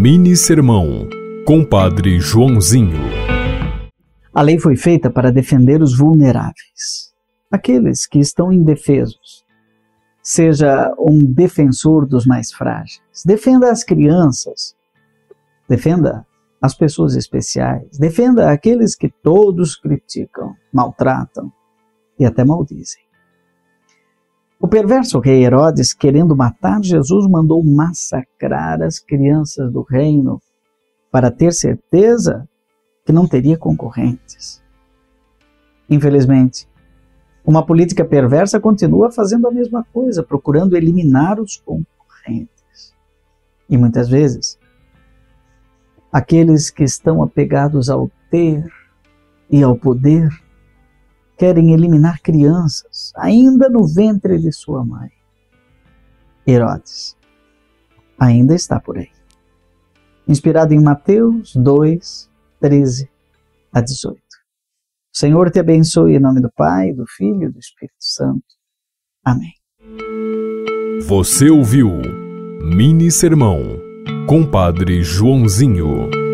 Mini Sermão, Compadre Joãozinho. A lei foi feita para defender os vulneráveis, aqueles que estão indefesos. Seja um defensor dos mais frágeis. Defenda as crianças. Defenda as pessoas especiais. Defenda aqueles que todos criticam, maltratam e até maldizem. O perverso rei Herodes, querendo matar Jesus, mandou massacrar as crianças do reino para ter certeza que não teria concorrentes. Infelizmente, uma política perversa continua fazendo a mesma coisa, procurando eliminar os concorrentes. E muitas vezes, aqueles que estão apegados ao ter e ao poder querem eliminar crianças, ainda no ventre de sua mãe. Herodes ainda está por aí. Inspirado em Mateus 2, 13 a 18. O Senhor te abençoe em nome do Pai, do Filho e do Espírito Santo. Amém. Você ouviu Mini Sermão, Compadre Joãozinho.